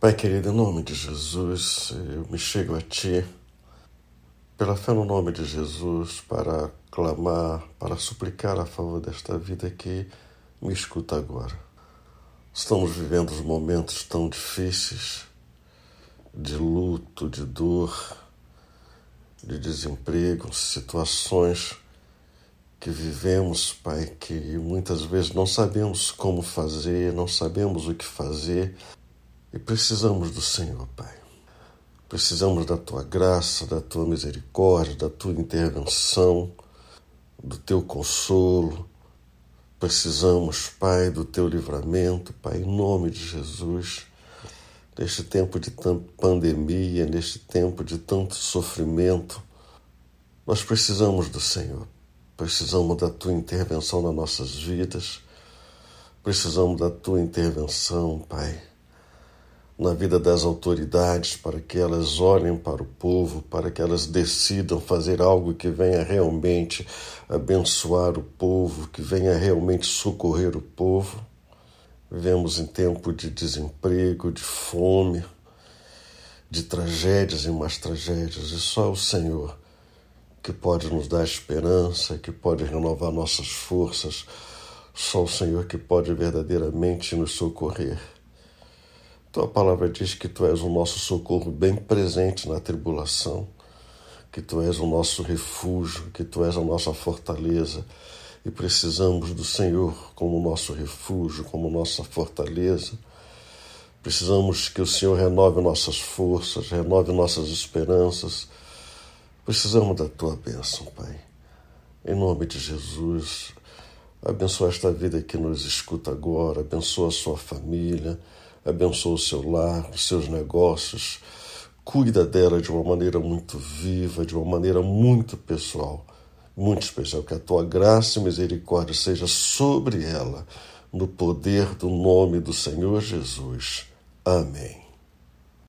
Pai querido, em nome de Jesus, eu me chego a Ti, pela fé no nome de Jesus, para clamar, para suplicar a favor desta vida que me escuta agora. Estamos vivendo momentos tão difíceis de luto, de dor, de desemprego, situações que vivemos, Pai, que muitas vezes não sabemos como fazer, não sabemos o que fazer e precisamos do Senhor, Pai. Precisamos da tua graça, da tua misericórdia, da tua intervenção, do teu consolo. Precisamos, Pai, do teu livramento, Pai, em nome de Jesus. Neste tempo de tanta pandemia, neste tempo de tanto sofrimento, nós precisamos do Senhor. Precisamos da tua intervenção nas nossas vidas. Precisamos da tua intervenção, Pai na vida das autoridades, para que elas olhem para o povo, para que elas decidam fazer algo que venha realmente abençoar o povo, que venha realmente socorrer o povo. Vivemos em tempo de desemprego, de fome, de tragédias e mais tragédias, e só o Senhor que pode nos dar esperança, que pode renovar nossas forças, só o Senhor que pode verdadeiramente nos socorrer. Tua palavra diz que tu és o nosso socorro bem presente na tribulação, que tu és o nosso refúgio, que tu és a nossa fortaleza e precisamos do Senhor como nosso refúgio, como nossa fortaleza. Precisamos que o Senhor renove nossas forças, renove nossas esperanças. Precisamos da tua bênção, Pai. Em nome de Jesus, abençoa esta vida que nos escuta agora, abençoa a sua família abençoa o seu lar, os seus negócios, cuida dela de uma maneira muito viva, de uma maneira muito pessoal, muito especial. Que a tua graça e misericórdia seja sobre ela, no poder do nome do Senhor Jesus. Amém.